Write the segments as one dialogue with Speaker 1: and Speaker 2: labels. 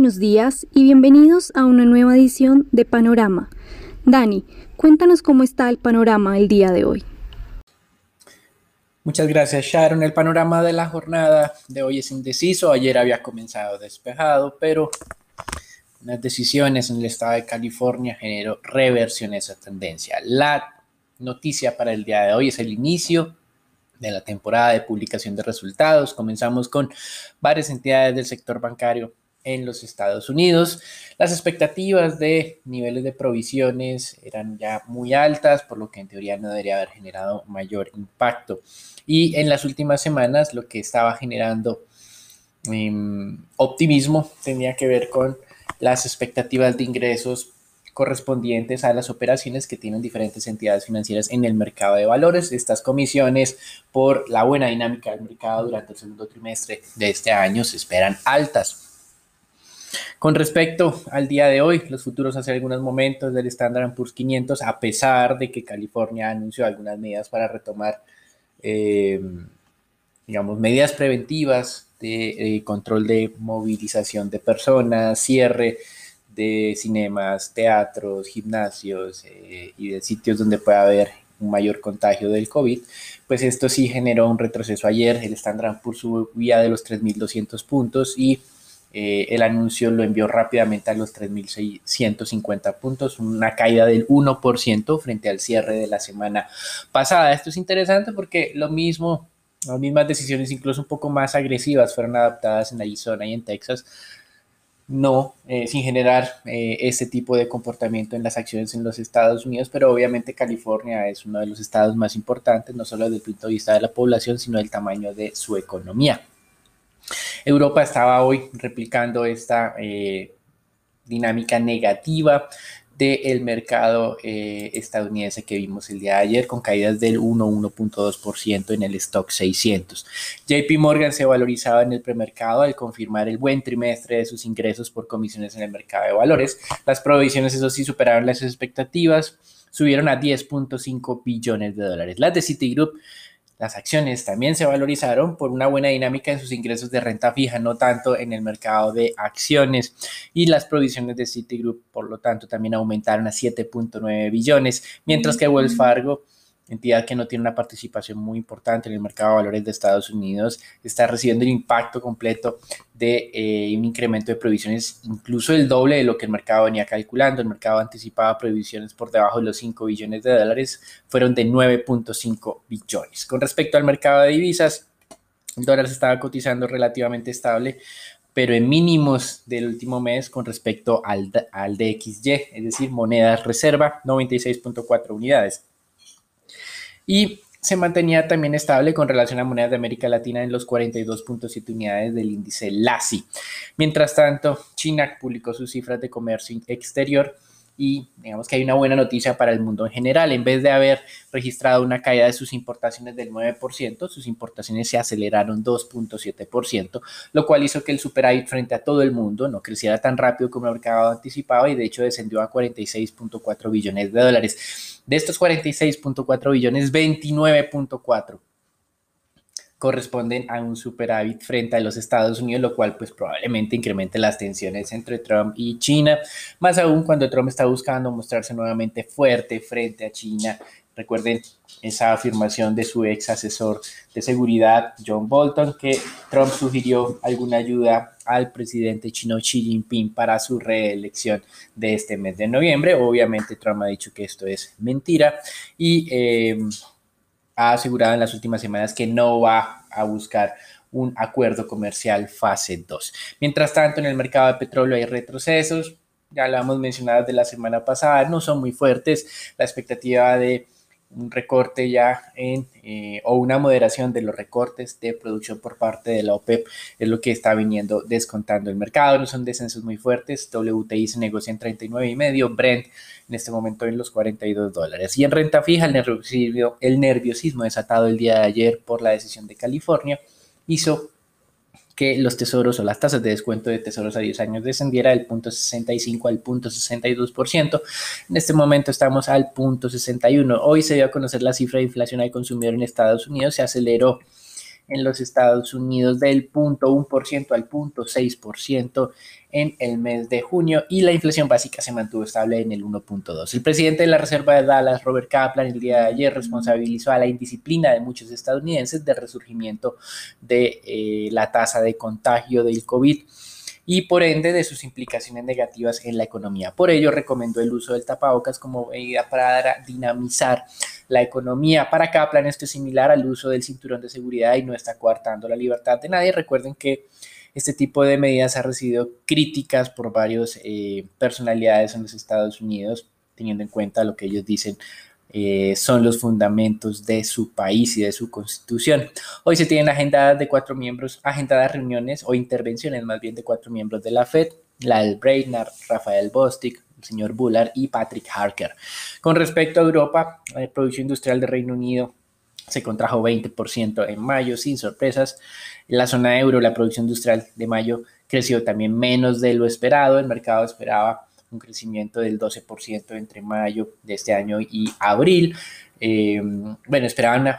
Speaker 1: buenos días y bienvenidos a una nueva edición de Panorama. Dani, cuéntanos cómo está el panorama el día de hoy.
Speaker 2: Muchas gracias Sharon. El panorama de la jornada de hoy es indeciso. Ayer había comenzado despejado, pero unas decisiones en el estado de California generó reversión a esa tendencia. La noticia para el día de hoy es el inicio de la temporada de publicación de resultados. Comenzamos con varias entidades del sector bancario en los Estados Unidos. Las expectativas de niveles de provisiones eran ya muy altas, por lo que en teoría no debería haber generado mayor impacto. Y en las últimas semanas lo que estaba generando em, optimismo tenía que ver con las expectativas de ingresos correspondientes a las operaciones que tienen diferentes entidades financieras en el mercado de valores. Estas comisiones, por la buena dinámica del mercado durante el segundo trimestre de este año, se esperan altas. Con respecto al día de hoy, los futuros hace algunos momentos del Standard Poor's 500, a pesar de que California anunció algunas medidas para retomar, eh, digamos, medidas preventivas de eh, control de movilización de personas, cierre de cinemas, teatros, gimnasios eh, y de sitios donde pueda haber un mayor contagio del COVID, pues esto sí generó un retroceso ayer. El Standard Poor's subía de los 3.200 puntos y eh, el anuncio lo envió rápidamente a los 3.650 puntos, una caída del 1% frente al cierre de la semana pasada. Esto es interesante porque lo mismo, las mismas decisiones, incluso un poco más agresivas, fueron adaptadas en Arizona y en Texas. No, eh, sin generar eh, este tipo de comportamiento en las acciones en los Estados Unidos, pero obviamente California es uno de los estados más importantes, no solo desde el punto de vista de la población, sino del tamaño de su economía. Europa estaba hoy replicando esta eh, dinámica negativa del mercado eh, estadounidense que vimos el día de ayer con caídas del 1-1.2% en el stock 600. JP Morgan se valorizaba en el premercado al confirmar el buen trimestre de sus ingresos por comisiones en el mercado de valores. Las provisiones, eso sí, superaron las expectativas, subieron a 10.5 billones de dólares. Las de Citigroup las acciones también se valorizaron por una buena dinámica en sus ingresos de renta fija, no tanto en el mercado de acciones. Y las provisiones de Citigroup, por lo tanto, también aumentaron a 7.9 billones, mientras que Wells Fargo entidad que no tiene una participación muy importante en el mercado de valores de Estados Unidos, está recibiendo el impacto completo de eh, un incremento de provisiones, incluso el doble de lo que el mercado venía calculando. El mercado anticipaba provisiones por debajo de los 5 billones de dólares, fueron de 9.5 billones. Con respecto al mercado de divisas, el dólar se estaba cotizando relativamente estable, pero en mínimos del último mes con respecto al, al DXY, es decir, monedas reserva, 96.4 unidades y se mantenía también estable con relación a monedas de América Latina en los 42.7 unidades del índice LASI. Mientras tanto, China publicó sus cifras de comercio exterior y digamos que hay una buena noticia para el mundo en general. En vez de haber registrado una caída de sus importaciones del 9%, sus importaciones se aceleraron 2.7%, lo cual hizo que el superávit frente a todo el mundo no creciera tan rápido como el mercado anticipaba y de hecho descendió a 46.4 billones de dólares. De estos 46.4 billones, 29.4 corresponden a un superávit frente a los Estados Unidos, lo cual pues probablemente incremente las tensiones entre Trump y China, más aún cuando Trump está buscando mostrarse nuevamente fuerte frente a China. Recuerden esa afirmación de su ex asesor de seguridad, John Bolton, que Trump sugirió alguna ayuda al presidente chino Xi Jinping para su reelección de este mes de noviembre. Obviamente Trump ha dicho que esto es mentira y... Eh, ha asegurado en las últimas semanas que no va a buscar un acuerdo comercial fase 2. Mientras tanto, en el mercado de petróleo hay retrocesos, ya lo hemos mencionado de la semana pasada, no son muy fuertes. La expectativa de un recorte ya en, eh, o una moderación de los recortes de producción por parte de la OPEP es lo que está viniendo descontando el mercado. No son descensos muy fuertes. WTI se negocia en 39 y medio, Brent en este momento en los 42 dólares. Y en renta fija, el nerviosismo, el nerviosismo desatado el día de ayer por la decisión de California hizo que los tesoros o las tasas de descuento de tesoros a 10 años descendiera del punto 65 al punto 62%. En este momento estamos al punto 61. Hoy se dio a conocer la cifra de inflación al consumidor en Estados Unidos, se aceleró en los Estados Unidos del 0.1% al 0.6% en el mes de junio y la inflación básica se mantuvo estable en el 1.2. El presidente de la Reserva de Dallas, Robert Kaplan, el día de ayer responsabilizó a la indisciplina de muchos estadounidenses del resurgimiento de eh, la tasa de contagio del COVID y por ende de sus implicaciones negativas en la economía. Por ello recomendó el uso del tapabocas como medida para dinamizar la economía. Para Kaplan esto es similar al uso del cinturón de seguridad y no está coartando la libertad de nadie. Recuerden que este tipo de medidas ha recibido críticas por varias eh, personalidades en los Estados Unidos, teniendo en cuenta lo que ellos dicen eh, son los fundamentos de su país y de su constitución. Hoy se tienen agendadas de cuatro miembros, agendadas reuniones o intervenciones más bien de cuatro miembros de la FED, la del Brainard, Rafael Bostic, el señor Bullard y Patrick Harker. Con respecto a Europa, la producción industrial de Reino Unido se contrajo 20% en mayo, sin sorpresas. En la zona euro, la producción industrial de mayo creció también menos de lo esperado. El mercado esperaba un crecimiento del 12% entre mayo de este año y abril. Eh, bueno, esperaban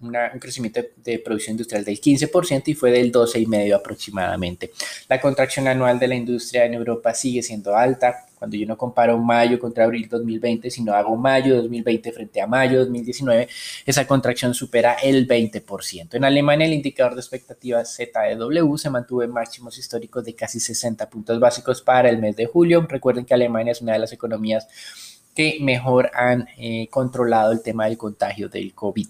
Speaker 2: un crecimiento de producción industrial del 15% y fue del 12,5% aproximadamente. La contracción anual de la industria en Europa sigue siendo alta. Cuando yo no comparo mayo contra abril 2020, sino hago mayo 2020 frente a mayo 2019, esa contracción supera el 20%. En Alemania, el indicador de expectativas ZEW se mantuvo en máximos históricos de casi 60 puntos básicos para el mes de julio. Recuerden que Alemania es una de las economías que mejor han eh, controlado el tema del contagio del COVID.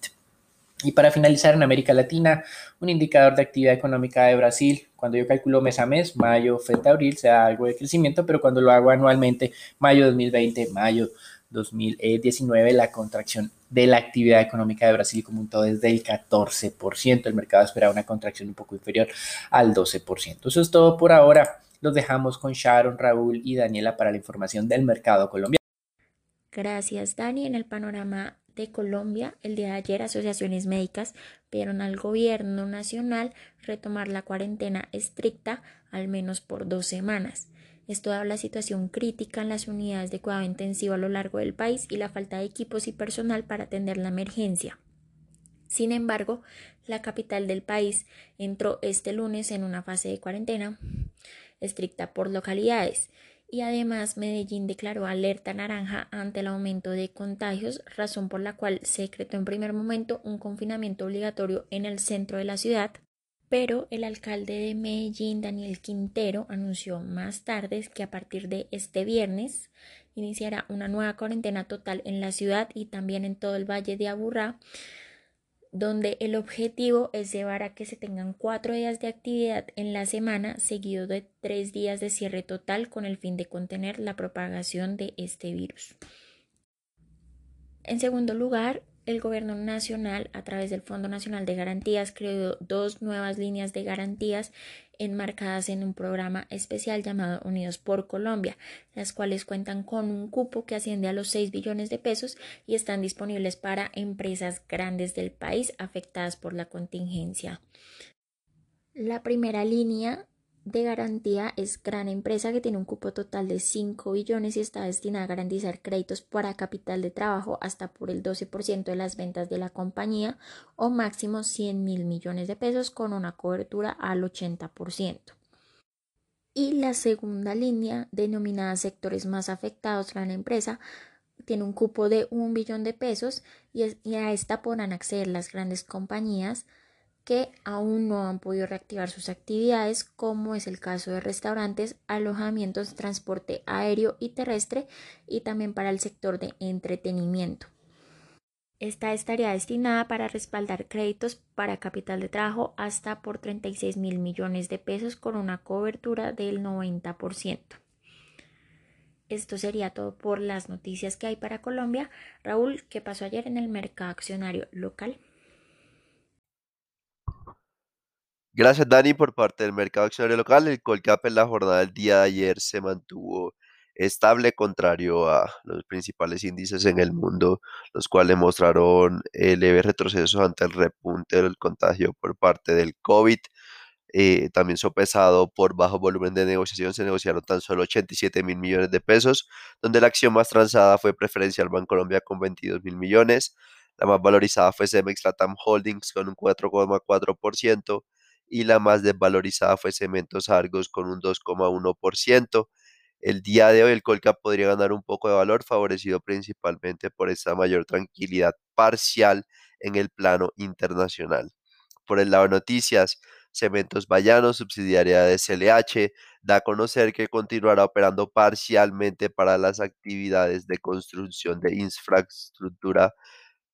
Speaker 2: Y para finalizar, en América Latina, un indicador de actividad económica de Brasil, cuando yo calculo mes a mes, mayo frente a abril, se da algo de crecimiento, pero cuando lo hago anualmente, mayo 2020, mayo 2019, la contracción de la actividad económica de Brasil como un todo es del 14%. El mercado espera una contracción un poco inferior al 12%. Eso es todo por ahora. Los dejamos con Sharon, Raúl y Daniela para la información del mercado colombiano.
Speaker 3: Gracias, Dani. En el panorama de Colombia, el día de ayer asociaciones médicas pidieron al gobierno nacional retomar la cuarentena estricta al menos por dos semanas. Esto da la situación crítica en las unidades de cuidado intensivo a lo largo del país y la falta de equipos y personal para atender la emergencia. Sin embargo, la capital del país entró este lunes en una fase de cuarentena estricta por localidades y además Medellín declaró alerta naranja ante el aumento de contagios, razón por la cual se decretó en primer momento un confinamiento obligatorio en el centro de la ciudad, pero el alcalde de Medellín, Daniel Quintero, anunció más tarde que a partir de este viernes iniciará una nueva cuarentena total en la ciudad y también en todo el valle de Aburrá donde el objetivo es llevar a que se tengan cuatro días de actividad en la semana seguido de tres días de cierre total con el fin de contener la propagación de este virus. En segundo lugar, el Gobierno Nacional, a través del Fondo Nacional de Garantías, creó dos nuevas líneas de garantías enmarcadas en un programa especial llamado Unidos por Colombia, las cuales cuentan con un cupo que asciende a los 6 billones de pesos y están disponibles para empresas grandes del país afectadas por la contingencia. La primera línea de garantía es gran empresa que tiene un cupo total de 5 billones y está destinada a garantizar créditos para capital de trabajo hasta por el 12% de las ventas de la compañía o máximo 100 mil millones de pesos con una cobertura al 80%. Y la segunda línea, denominada sectores más afectados, gran empresa, tiene un cupo de un billón de pesos y a esta podrán acceder las grandes compañías que aún no han podido reactivar sus actividades, como es el caso de restaurantes, alojamientos, transporte aéreo y terrestre y también para el sector de entretenimiento. Esta estaría destinada para respaldar créditos para capital de trabajo hasta por 36 mil millones de pesos con una cobertura del 90%. Esto sería todo por las noticias que hay para Colombia. Raúl, ¿qué pasó ayer en el mercado accionario local?
Speaker 4: Gracias, Dani, por parte del mercado accionario local. El Colcap en la jornada del día de ayer se mantuvo estable, contrario a los principales índices en el mundo, los cuales mostraron leves retrocesos ante el repunte del contagio por parte del COVID. Eh, también sopesado por bajo volumen de negociación, se negociaron tan solo 87 mil millones de pesos, donde la acción más transada fue Preferencial Colombia con 22 mil millones. La más valorizada fue Cemex Latam Holdings con un 4,4% y la más desvalorizada fue Cementos Argos con un 2,1%. El día de hoy el Colcap podría ganar un poco de valor, favorecido principalmente por esta mayor tranquilidad parcial en el plano internacional. Por el lado de noticias, Cementos Bayano, subsidiaria de CLH, da a conocer que continuará operando parcialmente para las actividades de construcción de infraestructura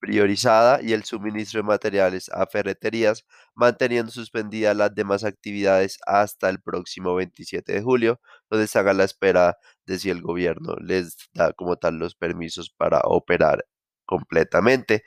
Speaker 4: priorizada y el suministro de materiales a ferreterías, manteniendo suspendidas las demás actividades hasta el próximo 27 de julio, donde se haga la espera de si el gobierno les da como tal los permisos para operar completamente.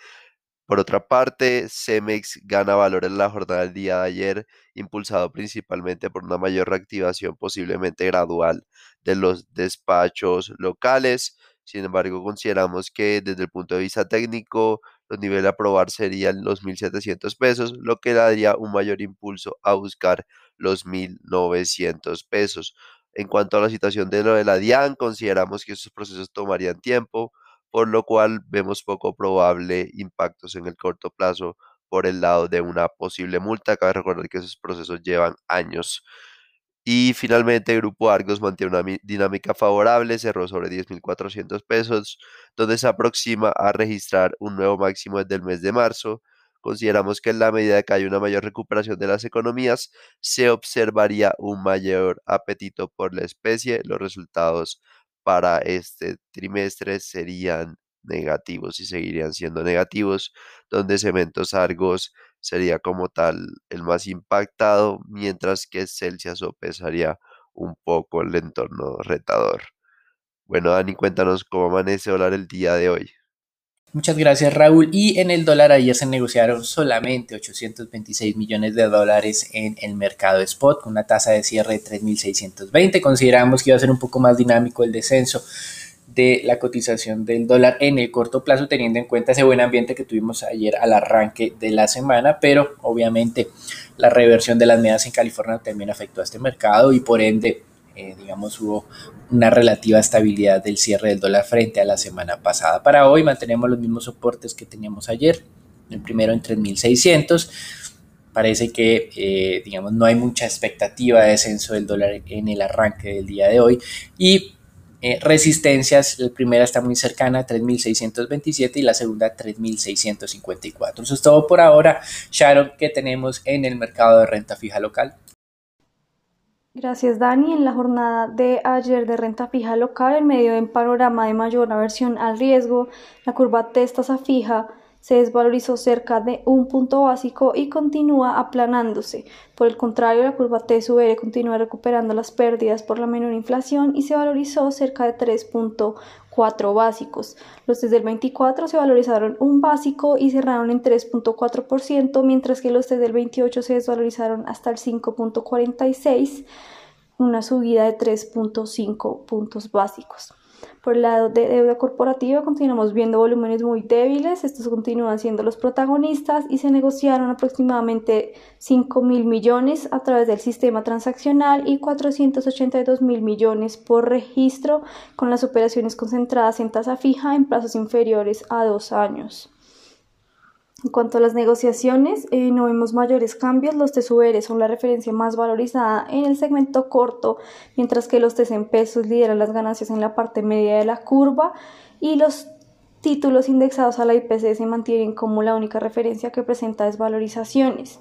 Speaker 4: Por otra parte, Cemex gana valor en la jornada del día de ayer, impulsado principalmente por una mayor reactivación posiblemente gradual de los despachos locales. Sin embargo, consideramos que desde el punto de vista técnico, los niveles a aprobar serían los 1.700 pesos, lo que daría un mayor impulso a buscar los 1.900 pesos. En cuanto a la situación de lo de la DIAN, consideramos que estos procesos tomarían tiempo por lo cual vemos poco probable impactos en el corto plazo por el lado de una posible multa. Cabe recordar que esos procesos llevan años. Y finalmente, Grupo Argos mantiene una dinámica favorable, cerró sobre 10.400 pesos, donde se aproxima a registrar un nuevo máximo desde el mes de marzo. Consideramos que en la medida que hay una mayor recuperación de las economías, se observaría un mayor apetito por la especie. Los resultados para este trimestre serían negativos y seguirían siendo negativos, donde Cementos Argos sería como tal el más impactado, mientras que Celsius pesaría un poco el entorno retador. Bueno, Dani, cuéntanos cómo amanece dólar el día de hoy.
Speaker 2: Muchas gracias Raúl. Y en el dólar ayer se negociaron solamente 826 millones de dólares en el mercado spot con una tasa de cierre de 3.620. Consideramos que iba a ser un poco más dinámico el descenso de la cotización del dólar en el corto plazo teniendo en cuenta ese buen ambiente que tuvimos ayer al arranque de la semana, pero obviamente la reversión de las medidas en California también afectó a este mercado y por ende eh, digamos, hubo una relativa estabilidad del cierre del dólar frente a la semana pasada. Para hoy mantenemos los mismos soportes que teníamos ayer, el primero en 3.600. Parece que, eh, digamos, no hay mucha expectativa de descenso del dólar en el arranque del día de hoy. Y eh, resistencias, la primera está muy cercana a 3.627 y la segunda 3.654. Eso es todo por ahora. Sharon, ¿qué tenemos en el mercado de renta fija local?
Speaker 1: Gracias Dani. En la jornada de ayer de renta fija local, en medio de un panorama de mayor aversión al riesgo, la curva tasa fija se desvalorizó cerca de un punto básico y continúa aplanándose. Por el contrario, la curva TSUR continúa recuperando las pérdidas por la menor inflación y se valorizó cerca de 3.4 básicos. Los desde el 24 se valorizaron un básico y cerraron en 3.4%, mientras que los desde el 28 se desvalorizaron hasta el 5.46 una subida de 3.5 puntos básicos. Por el lado de deuda corporativa continuamos viendo volúmenes muy débiles, estos continúan siendo los protagonistas y se negociaron aproximadamente 5 mil millones a través del sistema transaccional y 482 mil millones por registro con las operaciones concentradas en tasa fija en plazos inferiores a dos años. En cuanto a las negociaciones, eh, no vemos mayores cambios. Los TSUR son la referencia más valorizada en el segmento corto, mientras que los TES en pesos lideran las ganancias en la parte media de la curva y los títulos indexados a la IPC se mantienen como la única referencia que presenta desvalorizaciones.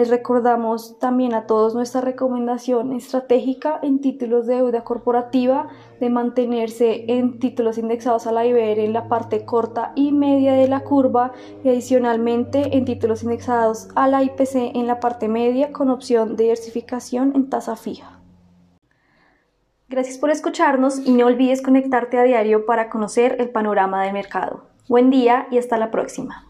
Speaker 1: Les recordamos también a todos nuestra recomendación estratégica en títulos de deuda corporativa de mantenerse en títulos indexados a la IBR en la parte corta y media de la curva y adicionalmente en títulos indexados a la IPC en la parte media con opción de diversificación en tasa fija. Gracias por escucharnos y no olvides conectarte a diario para conocer el panorama del mercado. Buen día y hasta la próxima.